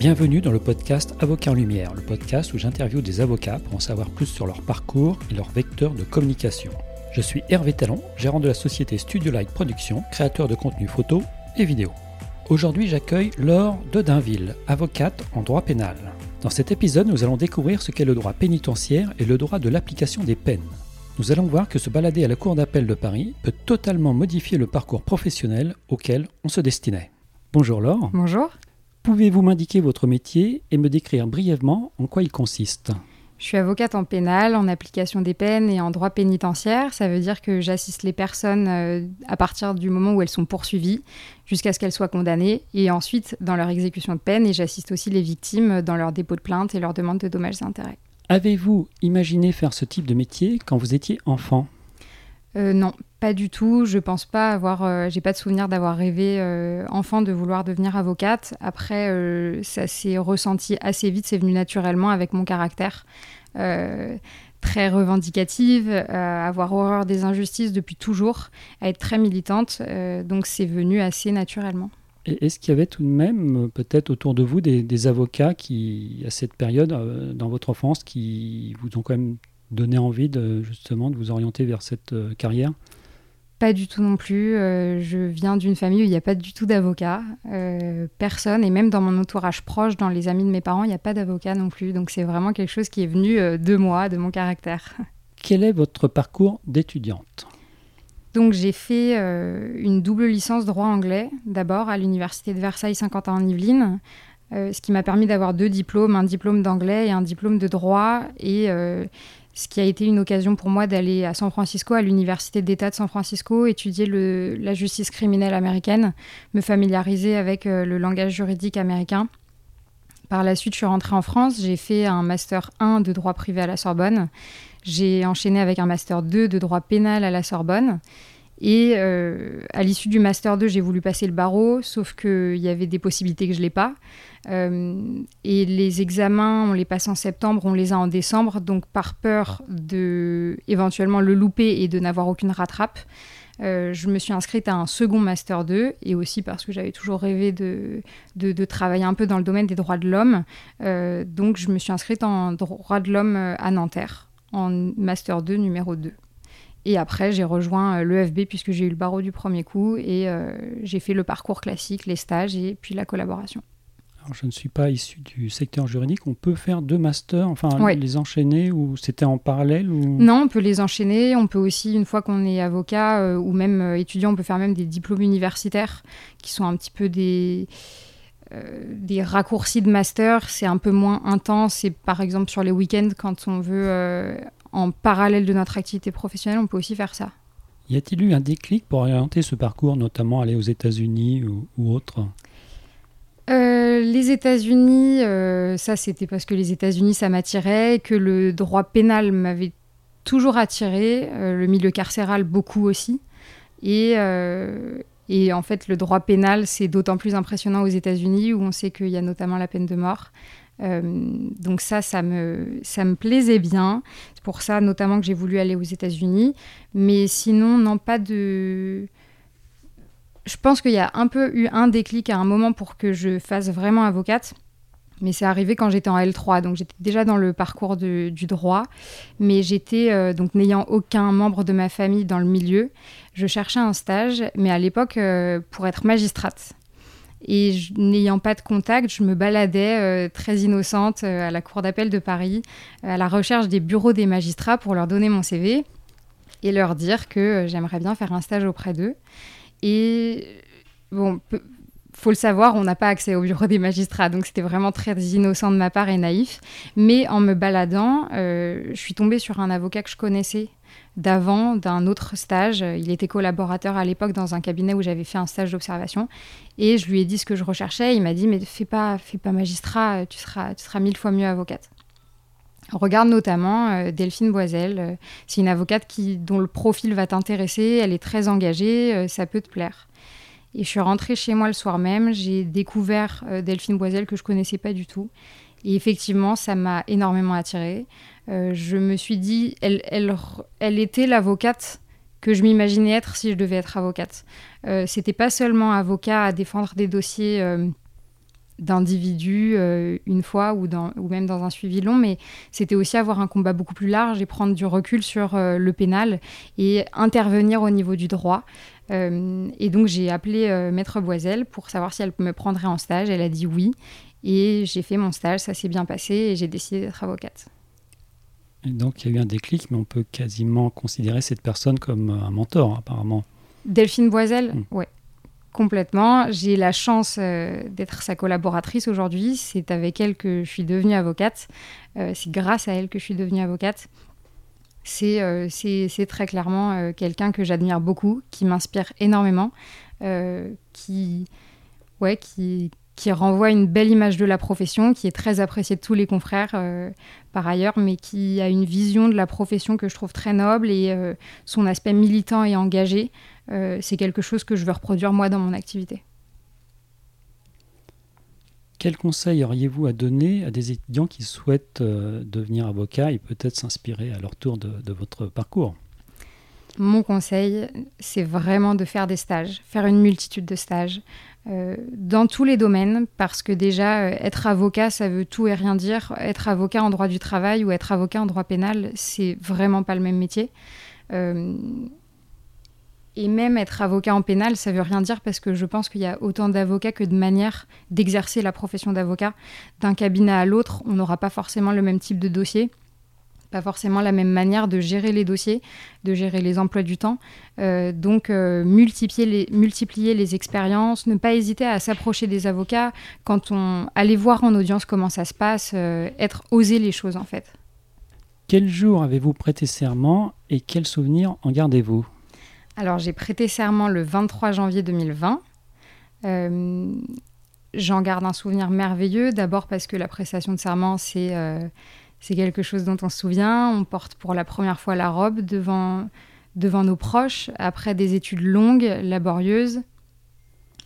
Bienvenue dans le podcast Avocat en Lumière, le podcast où j'interviewe des avocats pour en savoir plus sur leur parcours et leur vecteur de communication. Je suis Hervé Talon, gérant de la société Studio Light Production, créateur de contenu photo et vidéo. Aujourd'hui, j'accueille Laure Dedainville, avocate en droit pénal. Dans cet épisode, nous allons découvrir ce qu'est le droit pénitentiaire et le droit de l'application des peines. Nous allons voir que se balader à la Cour d'appel de Paris peut totalement modifier le parcours professionnel auquel on se destinait. Bonjour Laure. Bonjour. Pouvez-vous m'indiquer votre métier et me décrire brièvement en quoi il consiste? Je suis avocate en pénal, en application des peines et en droit pénitentiaire. Ça veut dire que j'assiste les personnes euh, à partir du moment où elles sont poursuivies jusqu'à ce qu'elles soient condamnées et ensuite dans leur exécution de peine et j'assiste aussi les victimes dans leur dépôt de plainte et leur demande de dommages et intérêts. Avez-vous imaginé faire ce type de métier quand vous étiez enfant? Euh, non, pas du tout. Je pense pas avoir. Euh, j'ai pas de souvenir d'avoir rêvé euh, enfant de vouloir devenir avocate. Après, ça s'est ressenti assez vite. C'est venu naturellement avec mon caractère très revendicative, avoir horreur des injustices depuis toujours, être très militante. donc c'est venu assez naturellement. Et est-ce qu'il y avait tout de même, peut-être autour de vous, des, avocats qui, à cette période, euh, dans votre enfance, qui vous ont quand même donné envie de, justement de vous orienter vers cette euh, carrière? Pas du tout non plus. Euh, je viens d'une famille où il n'y a pas du tout d'avocats. personne, et même dans mon entourage proche, dans les amis de mes parents, il n'y a pas d'avocat non plus. Donc c'est vraiment quelque chose qui est venu de moi, de mon caractère. Quel est votre parcours d'étudiante? Donc j'ai fait euh, une double licence droit anglais, d'abord à l'université de Versailles Saint-Quentin en Yvelines, euh, ce qui m'a permis d'avoir deux diplômes, un diplôme d'anglais et un diplôme de droit, et euh, ce qui a été une occasion pour moi d'aller à San Francisco, à l'université d'État de San Francisco, étudier la justice criminelle américaine, me familiariser avec le langage juridique américain. Par la suite, je suis rentrée en France, j'ai fait un master 1 de droit privé à la Sorbonne j'ai enchaîné avec un master 2 de droit pénal à la Sorbonne. Et euh, à l'issue du master 2, j'ai voulu passer le barreau, sauf qu'il y avait des possibilités que je l'ai pas. Euh, et les examens, on les passe en septembre, on les a en décembre. Donc par peur de éventuellement le louper et de n'avoir aucune rattrape, euh, je me suis inscrite à un second master 2 et aussi parce que j'avais toujours rêvé de, de, travailler un peu dans le domaine des droits de l'homme. donc je me suis inscrite en droit de l'homme à Nanterre en Master 2 numéro 2. Et après, j'ai rejoint euh, l'EFB puisque j'ai eu le barreau du premier coup et euh, j'ai fait le parcours classique, les stages et puis la collaboration. Je ne suis pas issu du secteur juridique. On peut faire deux masters, enfin les enchaîner ou c'était en parallèle ou... Non, on peut les enchaîner. On peut aussi, une fois qu'on est avocat euh, ou même étudiant, on peut faire même des diplômes universitaires qui sont un petit peu des euh, des raccourcis de master, c'est un peu moins intense. Et par exemple, sur les week-ends, quand on veut, euh, en parallèle de notre activité professionnelle, on peut aussi faire ça. Y a-t-il eu un déclic pour orienter ce parcours, notamment aller aux États-Unis ou, autre? Euh, les États-Unis, ça c'était parce que les États-Unis ça m'attirait, que le droit pénal m'avait toujours attiré, le milieu carcéral beaucoup aussi. Et, et en fait, le droit pénal, c'est d'autant plus impressionnant aux États-Unis, où on sait qu'il y a notamment la peine de mort. Euh, donc ça, ça me, ça me plaisait bien. C'est pour ça notamment que j'ai voulu aller aux États-Unis. Mais sinon, non, pas de... Je pense qu'il y a un peu eu un déclic à un moment pour que je fasse vraiment avocate mais c'est arrivé quand j'étais en L3, donc j'étais déjà dans le parcours du droit, mais j'étais euh, donc n'ayant aucun membre de ma famille dans le milieu, je cherchais un stage, mais à l'époque euh, pour être magistrate. Et n'ayant pas de contact, je me baladais euh, très innocente à la cour d'appel de Paris, à la recherche des bureaux des magistrats pour leur donner mon CV et leur dire que j'aimerais bien faire un stage auprès d'eux. Et bon, faut le savoir, on n'a pas accès au bureau des magistrats, donc c'était vraiment très innocent de ma part et naïf. Mais en me baladant, euh, je suis tombée sur un avocat que je connaissais d'avant, d'un autre stage. Il était collaborateur à l'époque dans un cabinet où j'avais fait un stage d'observation. Et je lui ai dit ce que je recherchais. Il m'a dit, mais fais pas, fais pas magistrat, tu seras, tu seras mille fois mieux avocate. Regarde notamment euh, Delphine Boisel. Euh, c'est une avocate qui, dont le profil va t'intéresser. Elle est très engagée. ça peut te plaire. Et je suis rentrée chez moi le soir même, j'ai découvert euh, Delphine Boisel que je connaissais pas du tout. Et effectivement, ça m'a énormément attirée. Euh, je me suis dit, elle, elle, était l'avocate que je m'imaginais être si je devais être avocate. Euh, C'était pas seulement avocat à défendre des dossiers euh, d'individus une fois ou, dans, ou même dans un suivi long, mais c'était aussi avoir un combat beaucoup plus large et prendre du recul sur le pénal et intervenir au niveau du droit. et donc j'ai appelé Maître Boiselle pour savoir si elle me prendrait en stage. Elle a dit oui. Et j'ai fait mon stage, ça s'est bien passé et j'ai décidé d'être avocate. Et donc il y a eu un déclic, mais on peut quasiment considérer cette personne comme un mentor apparemment. Delphine Boiselle, hmm. oui, complètement. J'ai la chance euh, d'être sa collaboratrice aujourd'hui. C'est avec elle que je suis devenue avocate. Euh, c'est grâce à elle que je suis devenue avocate. C'est euh, très clairement quelqu'un que j'admire beaucoup, qui m'inspire énormément, qui, renvoie une belle image de la profession, qui est très appréciée de tous les confrères par ailleurs, mais qui a une vision de la profession que je trouve très noble et son aspect militant et engagé, euh, c'est quelque chose que je veux reproduire moi dans mon activité. Quel conseil auriez-vous à donner à des étudiants qui souhaitent devenir avocats et peut-être s'inspirer à leur tour de votre parcours? Mon conseil, c'est vraiment de faire des stages, faire une multitude de stages, euh, dans tous les domaines, parce que déjà, euh, être avocat, ça veut tout et rien dire. Être avocat en droit du travail ou être avocat en droit pénal, c'est vraiment pas le même métier. Et même être avocat en pénal, ça veut rien dire parce que je pense qu'il y a autant d'avocats que de manières d'exercer la profession d'avocat. D'un cabinet à l'autre, on n'aura pas forcément le même type de dossier pas forcément la même manière de gérer les dossiers, de gérer les emplois du temps. Euh, donc, euh, multiplier, les, multiplier les expériences, ne pas hésiter à s'approcher des avocats quand on allait voir en audience comment ça se passe, euh, être osé les choses en fait. Quel jour avez-vous prêté serment et quels souvenirs en gardez-vous? Alors, j'ai prêté serment le 23 janvier 2020. J'en garde un souvenir merveilleux, d'abord parce que la prestation de serment, c'est c'est quelque chose dont on se souvient. On porte pour la première fois la robe devant, devant nos proches, après des études longues, laborieuses,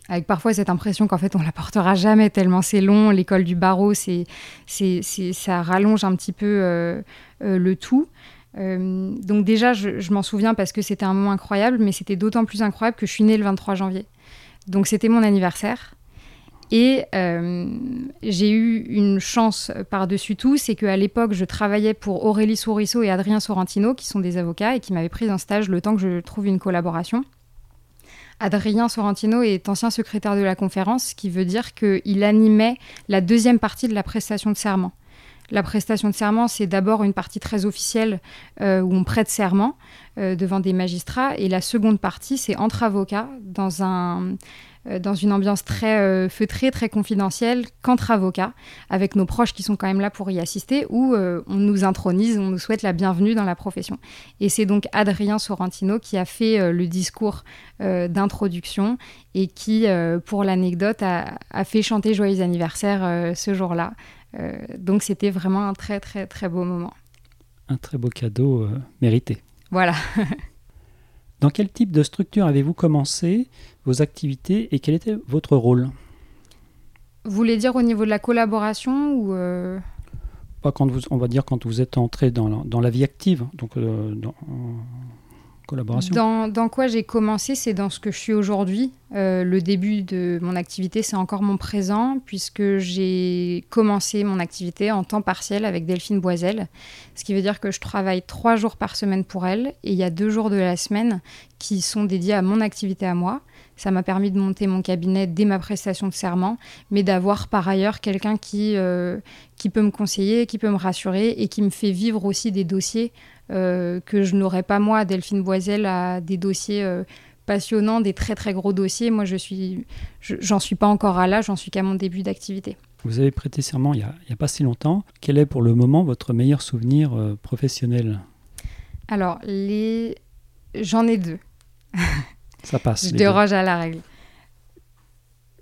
avec parfois cette impression qu'en fait on la portera jamais tellement c'est long. L'école du barreau, c'est, ça rallonge un petit peu euh, euh, le tout. Euh, donc déjà, je, m'en souviens parce que c'était un moment incroyable, mais c'était d'autant plus incroyable que je suis née le 23 janvier. Donc c'était mon anniversaire. Et euh, j'ai eu une chance par-dessus tout, c'est qu'à l'époque, je travaillais pour Aurélie Souriceau et Adrien Sorrentino, qui sont des avocats et qui m'avaient pris en stage le temps que je trouve une collaboration. Adrien Sorrentino est ancien secrétaire de la conférence, ce qui veut dire qu'il animait la deuxième partie de la prestation de serment. La prestation de serment, c'est d'abord une partie très officielle euh, où on prête serment euh, devant des magistrats, et la seconde partie, c'est entre avocats dans un euh, une ambiance très feutrée, très confidentielle, qu'entre avocats, avec nos proches qui sont quand même là pour y assister, où on nous intronise, on nous souhaite la bienvenue dans la profession. Et c'est donc Adrien Sorrentino qui a fait le discours d'introduction et qui, pour l'anecdote, a, fait chanter Joyeux anniversaire ce jour-là. Donc c'était vraiment un très très très beau moment. Un très beau cadeau mérité. Voilà. Dans quel type de structure avez-vous commencé vos activités et quel était votre rôle? Vous voulez dire au niveau de la collaboration ou euh Pas quand vous, on va dire quand vous êtes entré dans la, dans la vie active, donc euh, dans, Dans, quoi j'ai commencé, c'est dans ce que je suis aujourd'hui. Euh, le début de mon activité, c'est encore mon présent, puisque j'ai commencé mon activité en temps partiel avec Delphine Boiselle, ce qui veut dire que je travaille trois jours par semaine pour elle, et il y a deux jours de la semaine qui sont dédiés à mon activité à moi. Ça m'a permis de monter mon cabinet dès ma prestation de serment, mais d'avoir par ailleurs quelqu'un qui, euh, qui peut me conseiller, qui peut me rassurer et qui me fait vivre aussi des dossiers euh, que je n'aurais pas moi. Delphine Boiselle a des dossiers euh, passionnants, des très très gros dossiers. Moi, je suis, j'en suis pas encore à là, j'en suis qu'à mon début d'activité. Vous avez prêté serment il n'y a, pas si longtemps. Quel est pour le moment votre meilleur souvenir professionnel? Alors, les... j'en ai deux. Ça passe. Je déroge à la règle.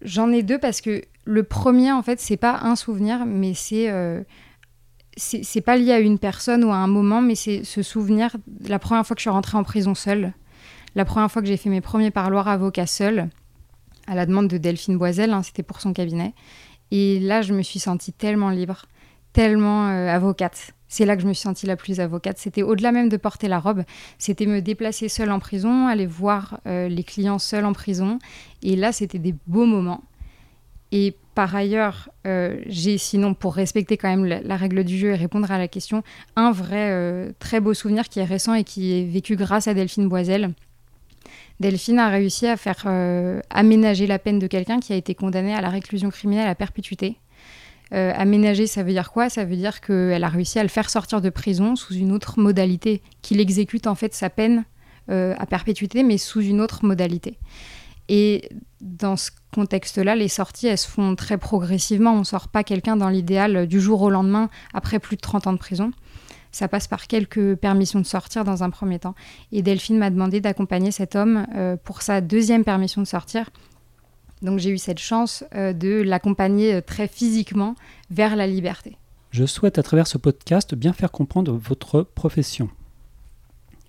J'en ai deux parce que le premier, en fait, c'est pas un souvenir, mais c'est. Euh, c'est pas lié à une personne ou à un moment, mais c'est ce souvenir la première fois que je suis rentrée en prison seule, la première fois que j'ai fait mes premiers parloirs avocats seule, à la demande de Delphine Boiselle, hein, c'était pour son cabinet. Et là, je me suis sentie tellement libre, tellement euh, avocate. C'est là que je me suis sentie la plus avocate. C'était au-delà même de porter la robe, c'était me déplacer seule en prison, aller voir euh, les clients seuls en prison. Et là, c'était des beaux moments. Et par ailleurs, j'ai sinon, pour respecter quand même la, règle du jeu et répondre à la question, un vrai très beau souvenir qui est récent et qui est vécu grâce à Delphine Boisel. Delphine a réussi à faire aménager la peine de quelqu'un qui a été condamné à la réclusion criminelle à perpétuité. Euh, aménager, ça veut dire quoi? Ça veut dire qu'elle a réussi à le faire sortir de prison sous une autre modalité, qu'il exécute en fait sa peine euh, à perpétuité, mais sous une autre modalité. Et dans ce contexte-là, les sorties, elles se font très progressivement. On ne sort pas quelqu'un dans l'idéal du jour au lendemain après plus de 30 ans de prison. Ça passe par quelques permissions de sortir dans un premier temps. Et Delphine m'a demandé d'accompagner cet homme euh, pour sa deuxième permission de sortir donc j'ai eu cette chance euh, de l'accompagner euh, très physiquement vers la liberté. Je souhaite à travers ce podcast bien faire comprendre votre profession.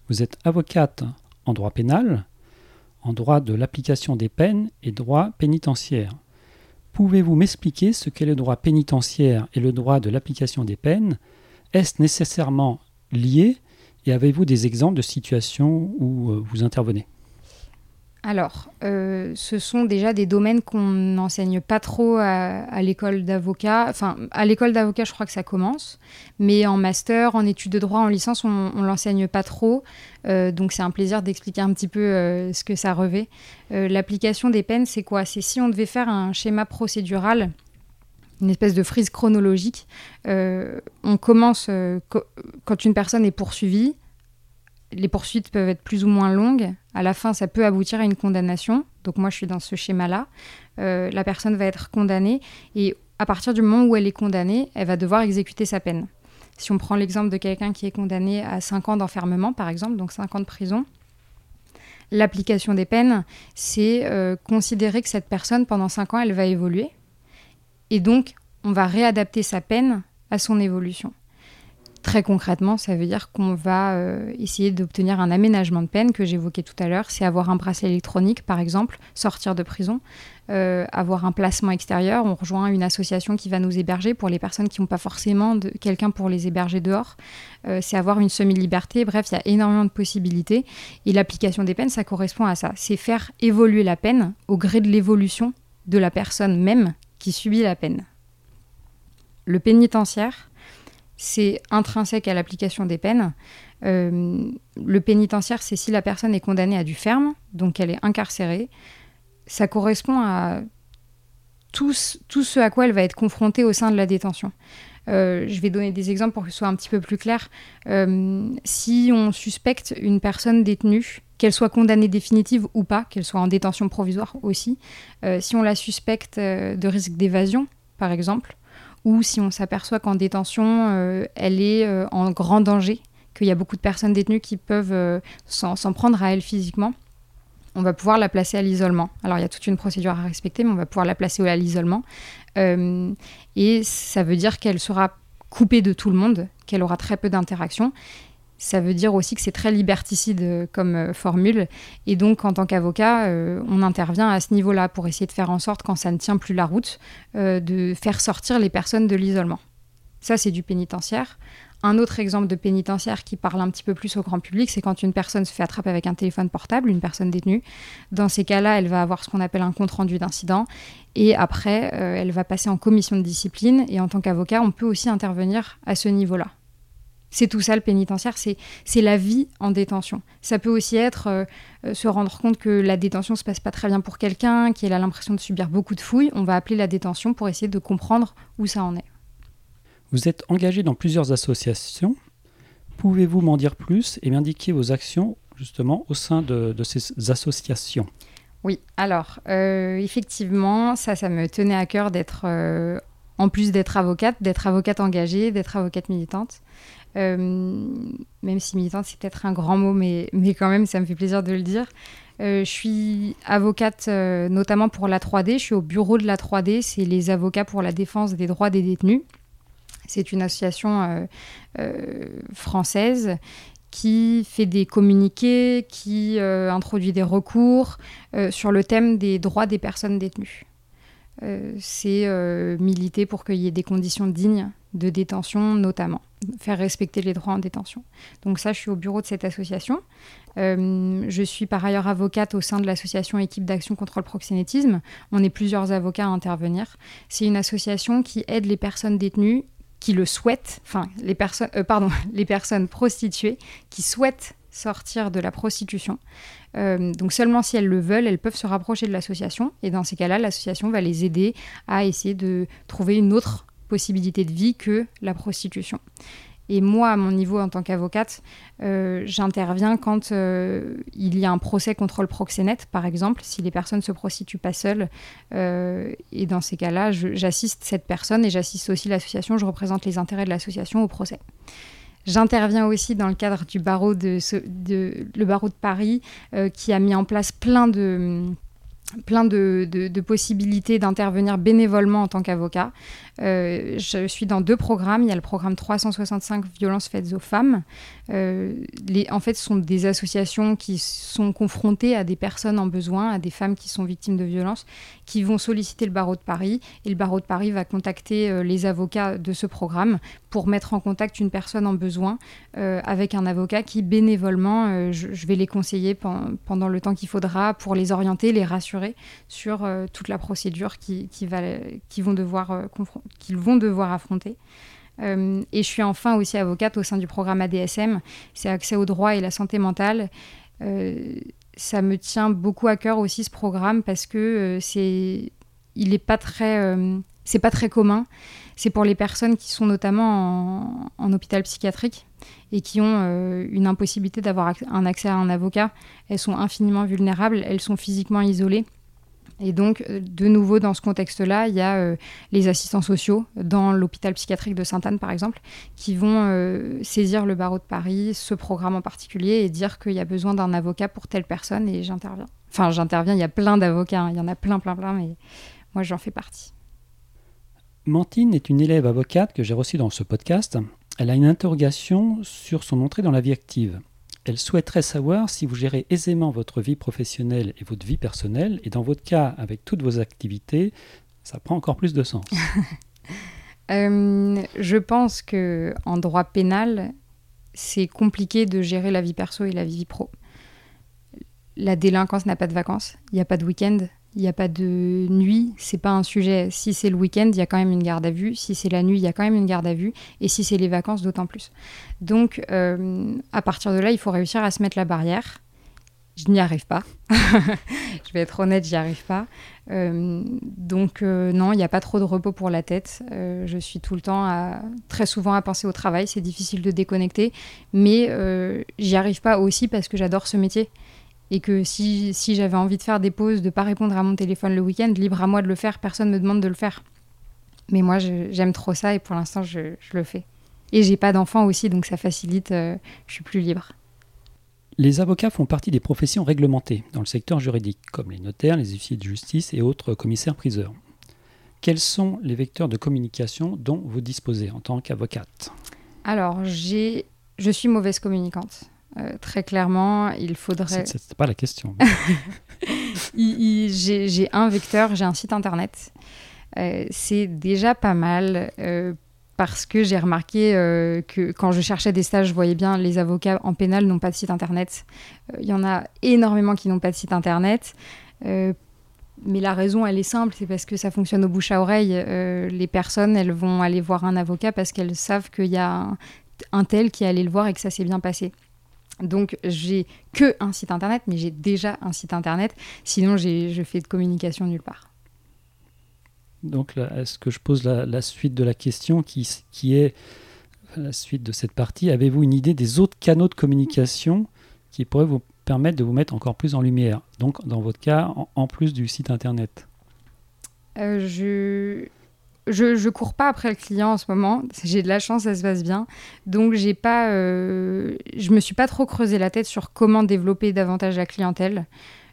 Vous êtes avocate en droit pénal, en droit de l'application des peines et droit pénitentiaire. Pouvez-vous m'expliquer ce qu'est le droit pénitentiaire et le droit de l'application des peines? Est-ce nécessairement lié? Et avez-vous des exemples de situations où euh, vous intervenez? Alors, euh, ce sont déjà des domaines qu'on n'enseigne pas trop à, l'école d'avocat. Enfin, à l'école d'avocat, je crois que ça commence. Mais en master, en études de droit, en licence, on ne l'enseigne pas trop. Euh, donc, c'est un plaisir d'expliquer un petit peu euh, ce que ça revêt. L'application des peines, c'est quoi? C'est si on devait faire un schéma procédural une espèce de frise chronologique. on commence quand une personne est poursuivie, les poursuites peuvent être plus ou moins longues. À la fin, ça peut aboutir à une condamnation. Donc moi, je suis dans ce schéma-là. Euh, la personne va être condamnée et à partir du moment où elle est condamnée, elle va devoir exécuter sa peine. Si on prend l'exemple de quelqu'un qui est condamné à 5 ans d'enfermement, par exemple, donc 5 ans de prison, l'application des peines, c'est euh, considérer que cette personne, pendant 5 ans, elle va évoluer. Et donc, on va réadapter sa peine à son évolution. Très concrètement, ça veut dire qu'on va euh, essayer d'obtenir un aménagement de peine que j'évoquais tout à l'heure. C'est avoir un bracelet électronique, par exemple, sortir de prison, euh, avoir un placement extérieur. On rejoint une association qui va nous héberger pour les personnes qui n'ont pas forcément quelqu'un pour les héberger dehors. Euh, c'est avoir une semi-liberté. Bref, il y a énormément de possibilités. Et l'application des peines, ça correspond à ça. C'est faire évoluer la peine au gré de l'évolution de la personne même qui subit la peine. Le pénitentiaire, c'est intrinsèque à l'application des peines. Euh, le pénitentiaire, c'est si la personne est condamnée à du ferme, donc elle est incarcérée. Ça correspond à tout, ce à quoi elle va être confrontée au sein de la détention. Euh, je vais donner des exemples pour que ce soit un petit peu plus clair. Euh, si on suspecte une personne détenue, qu'elle soit condamnée définitive ou pas, qu'elle soit en détention provisoire aussi, si on la suspecte de risque d'évasion, par exemple, ou si on s'aperçoit qu'en détention, euh, elle est euh, en grand danger, qu'il y a beaucoup de personnes détenues qui peuvent euh, s'en prendre à elle physiquement, on va pouvoir la placer à l'isolement. Alors il y a toute une procédure à respecter, mais on va pouvoir la placer à l'isolement. et ça veut dire qu'elle sera coupée de tout le monde, qu'elle aura très peu d'interactions ça veut dire aussi que c'est très liberticide euh, comme euh, formule. Et donc, en tant qu'avocat, euh, on intervient à ce niveau-là pour essayer de faire en sorte, quand ça ne tient plus la route, de faire sortir les personnes de l'isolement. Ça, c'est du pénitentiaire. Un autre exemple de pénitentiaire qui parle un petit peu plus au grand public, c'est quand une personne se fait attraper avec un téléphone portable, une personne détenue. Dans ces cas-là, elle va avoir ce qu'on appelle un compte-rendu d'incident. Et après, elle va passer en commission de discipline. Et en tant qu'avocat, on peut aussi intervenir à ce niveau-là. C'est tout ça le pénitentiaire, c'est la vie en détention. Ça peut aussi être euh, euh, se rendre compte que la détention se passe pas très bien pour quelqu'un, qu'il a l'impression de subir beaucoup de fouilles. On va appeler la détention pour essayer de comprendre où ça en est. Vous êtes engagé dans plusieurs associations. Pouvez-vous m'en dire plus et m'indiquer vos actions justement au sein de, ces associations? Oui, alors euh, effectivement, ça, ça me tenait à cœur d'être, en plus d'être avocate, d'être avocate engagée, d'être avocate militante. Euh, même si militante, c'est peut-être un grand mot, mais, mais quand même, ça me fait plaisir de le dire. Euh, je suis avocate euh, notamment pour la 3D. Je suis au bureau de la 3D, c'est les avocats pour la défense des droits des détenus. C'est une association française qui fait des communiqués, qui introduit des recours sur le thème des droits des personnes détenues. C'est militer pour qu'il y ait des conditions dignes de détention notamment, faire respecter les droits en détention. Donc ça, je suis au bureau de cette association. Euh, je suis par ailleurs avocate au sein de l'association Équipe d'action contre le proxénétisme. On est plusieurs avocats à intervenir. C'est une association qui aide les personnes détenues qui le souhaitent, enfin les personnes, euh, pardon, les personnes prostituées qui souhaitent sortir de la prostitution. Euh, donc seulement si elles le veulent, elles peuvent se rapprocher de l'association. Et dans ces cas-là, l'association va les aider à essayer de trouver une autre possibilité de vie que la prostitution. Et moi, à mon niveau en tant qu'avocate, euh, j'interviens quand euh, il y a un procès contre le proxénète, par exemple, si les personnes ne se prostituent pas seules. Et dans ces cas-là, j'assiste cette personne et j'assiste aussi l'association, je représente les intérêts de l'association au procès. J'interviens aussi dans le cadre du barreau de, de le barreau de Paris, qui a mis en place plein de plein de, possibilités d'intervenir bénévolement en tant qu'avocat. Euh, je suis dans deux programmes. Il y a le programme 365 violences faites aux femmes. Euh, en fait, ce sont des associations qui sont confrontées à des personnes en besoin, à des femmes qui sont victimes de violences, qui vont solliciter le barreau de Paris. Et le barreau de Paris va contacter euh, les avocats de ce programme pour mettre en contact une personne en besoin avec un avocat qui, bénévolement, je, vais les conseiller pendant le temps qu'il faudra pour les orienter, les rassurer sur toute la procédure qu'ils vont devoir affronter. Euh, et je suis enfin aussi avocate au sein du programme ADSM, c'est accès au droit et la santé mentale. Euh, ça me tient beaucoup à cœur aussi ce programme parce que euh, c'est, il n'est pas très, c'est pas très commun. C'est pour les personnes qui sont notamment en, en hôpital psychiatrique et qui ont une impossibilité d'avoir un accès à un avocat. Elles sont infiniment vulnérables, elles sont physiquement isolées. Et donc, euh, de nouveau, dans ce contexte-là, il y a euh, les assistants sociaux dans l'hôpital psychiatrique de Sainte-Anne, par exemple, qui vont euh, saisir le barreau de Paris, ce programme en particulier, et dire qu'il y a besoin d'un avocat pour telle personne, et j'interviens. Enfin, j'interviens, il y a plein d'avocats, hein. il y en a plein, plein, plein, mais moi, j'en fais partie. Mantine est une élève avocate que j'ai reçue dans ce podcast. Elle a une interrogation sur son entrée dans la vie active. Elle souhaiterait savoir si vous gérez aisément votre vie professionnelle et votre vie personnelle, et dans votre cas, avec toutes vos activités, ça prend encore plus de sens. Euh, je pense que en droit pénal, c'est compliqué de gérer la vie perso et la vie pro. La délinquance n'a pas de vacances, il n'y a pas de week-end, il n'y a pas de nuit, c'est pas un sujet. Si c'est le week-end, il y a quand même une garde à vue. Si c'est la nuit, il y a quand même une garde à vue. Et si c'est les vacances, d'autant plus. Donc, euh, à partir de là, il faut réussir à se mettre la barrière. Je n'y arrive pas. je vais être honnête, j'y arrive pas. Euh, donc, euh, non, il n'y a pas trop de repos pour la tête. je suis tout le temps, très souvent, à penser au travail. C'est difficile de déconnecter. Mais j'y arrive pas aussi parce que j'adore ce métier et que si, si j'avais envie de faire des pauses, de pas répondre à mon téléphone le week-end, libre à moi de le faire, personne me demande de le faire. Mais moi, j'aime trop ça et pour l'instant, je, je, le fais. Et j'ai pas d'enfant aussi, donc ça facilite, euh, je suis plus libre. Les avocats font partie des professions réglementées dans le secteur juridique, comme les notaires, les huissiers de justice et autres commissaires-priseurs. Quels sont les vecteurs de communication dont vous disposez en tant qu'avocate? Alors, je suis mauvaise communicante. Euh, très clairement, il faudrait. C'était pas la question. j'ai un vecteur, j'ai un site internet. Euh, c'est déjà pas mal euh, parce que j'ai remarqué que quand je cherchais des stages, je voyais bien les avocats en pénal n'ont pas de site internet. Il y en a énormément qui n'ont pas de site internet. mais la raison, elle est simple, c'est parce que ça fonctionne au bouche à oreille. les personnes, elles vont aller voir un avocat parce qu'elles savent qu'il y a un, un tel qui est allé le voir et que ça s'est bien passé. Donc j'ai que un site internet, mais j'ai déjà un site internet. Sinon, je fais de communication nulle part. Donc est-ce que je pose la, suite de la question qui, qui est la suite de cette partie Avez-vous une idée des autres canaux de communication qui pourraient vous permettre de vous mettre encore plus en lumière? Donc dans votre cas, en, plus du site internet? Euh, je je, je cours pas après le client en ce moment. J'ai de la chance, ça se passe bien. Donc j'ai pas, euh, je me suis pas trop creusé la tête sur comment développer davantage la clientèle.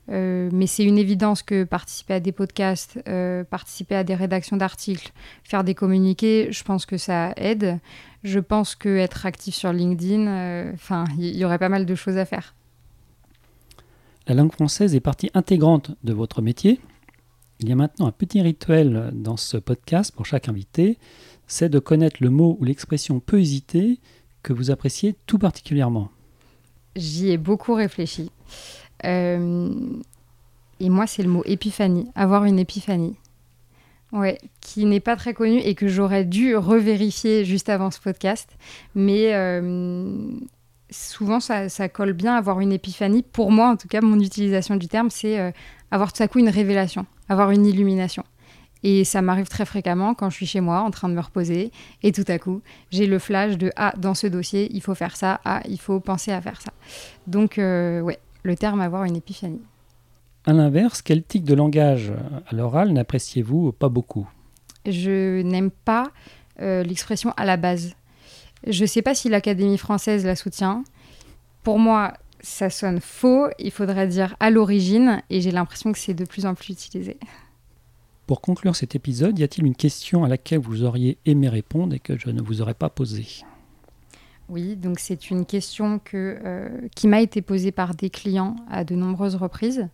Euh, mais c'est une évidence que participer à des podcasts, euh, participer à des rédactions d'articles, faire des communiqués, je pense que ça aide. Je pense que être actif sur LinkedIn, enfin, il y, aurait pas mal de choses à faire. La langue française est partie intégrante de votre métier. Il y a maintenant un petit rituel dans ce podcast pour chaque invité, c'est de connaître le mot ou l'expression peu hésité que vous appréciez tout particulièrement. J'y ai beaucoup réfléchi. Euh, et moi, c'est le mot épiphanie, avoir une épiphanie. Ouais, qui n'est pas très connu et que j'aurais dû revérifier juste avant ce podcast. Mais euh, souvent, ça, colle bien avoir une épiphanie. Pour moi, en tout cas, mon utilisation du terme, c'est euh, avoir tout à coup une révélation, avoir une illumination. Et ça m'arrive très fréquemment quand je suis chez moi en train de me reposer et tout à coup, j'ai le flash de Ah, dans ce dossier, il faut faire ça. Ah, il faut penser à faire ça. Donc, euh, ouais, le terme avoir une épiphanie. À l'inverse, quel tic de langage à l'oral n'appréciez-vous pas beaucoup? Je n'aime pas euh, l'expression à la base. Je ne sais pas si l'Académie française la soutient. Pour moi, ça sonne faux. Il faudrait dire à l'origine et j'ai l'impression que c'est de plus en plus utilisé. Pour conclure cet épisode, y a-t-il une question à laquelle vous auriez aimé répondre et que je ne vous aurais pas posée? Oui, donc c'est une question que, euh, qui m'a été posée par des clients à de nombreuses reprises.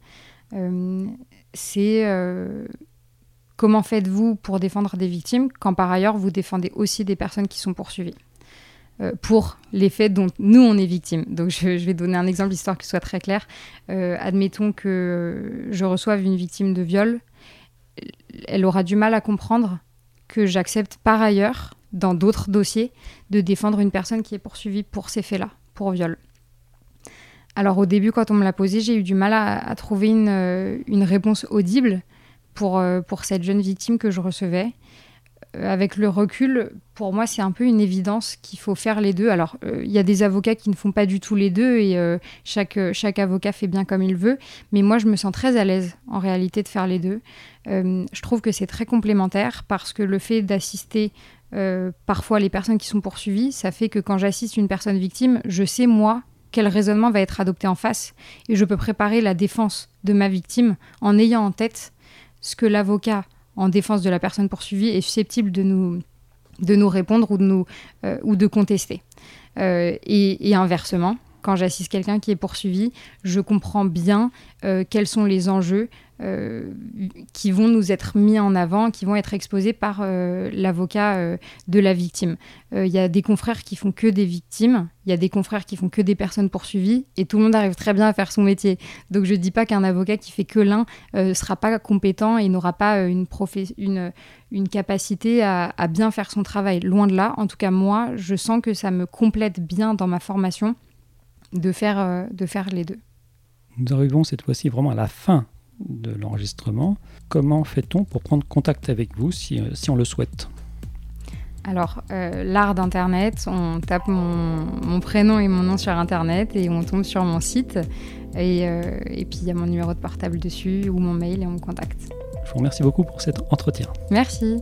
Euh, c'est euh, comment faites-vous pour défendre des victimes quand par ailleurs vous défendez aussi des personnes qui sont poursuivies? Pour les faits dont nous on est victime. Donc je, vais donner un exemple histoire ce soit très clair. admettons que je reçoive une victime de viol, elle aura du mal à comprendre que j'accepte par ailleurs dans d'autres dossiers de défendre une personne qui est poursuivie pour ces faits-là, pour viol. Alors au début, quand on me l'a posé, j'ai eu du mal à, trouver une, euh, une, réponse audible pour, euh, pour cette jeune victime que je recevais. Euh, avec le recul, pour moi, c'est un peu une évidence qu'il faut faire les deux. Alors, il y a des avocats qui ne font pas du tout les deux et chaque, chaque avocat fait bien comme il veut. Mais moi, je me sens très à l'aise en réalité de faire les deux. je trouve que c'est très complémentaire parce que le fait d'assister parfois les personnes qui sont poursuivies, ça fait que quand j'assiste une personne victime, je sais moi quel raisonnement va être adopté en face, et je peux préparer la défense de ma victime en ayant en tête ce que l'avocat en défense de la personne poursuivie est susceptible de nous, de nous répondre ou de, nous, euh, ou de contester. Euh, et, inversement, quand j'assiste quelqu'un qui est poursuivi, je comprends bien euh, quels sont les enjeux euh, qui vont nous être mis en avant, qui vont être exposés par euh, l'avocat de la victime. Il y a des confrères qui font que des victimes, il y a des confrères qui font que des personnes poursuivies, et tout le monde arrive très bien à faire son métier. Donc je ne dis pas qu'un avocat qui fait que l'un ne sera pas compétent et n'aura pas une, capacité à bien faire son travail. Loin de là, en tout cas moi, je sens que ça me complète bien dans ma formation de faire, euh, de faire les deux. Nous arrivons cette fois-ci vraiment à la fin de l'enregistrement. Comment fait-on pour prendre contact avec vous si, euh, si on le souhaite? Alors, euh, l'art d'Internet, on tape mon, prénom et mon nom sur Internet et on tombe sur mon site. Et, et puis, il y a mon numéro de portable dessus ou mon mail et on me contacte. Je vous remercie beaucoup pour cet entretien. Merci.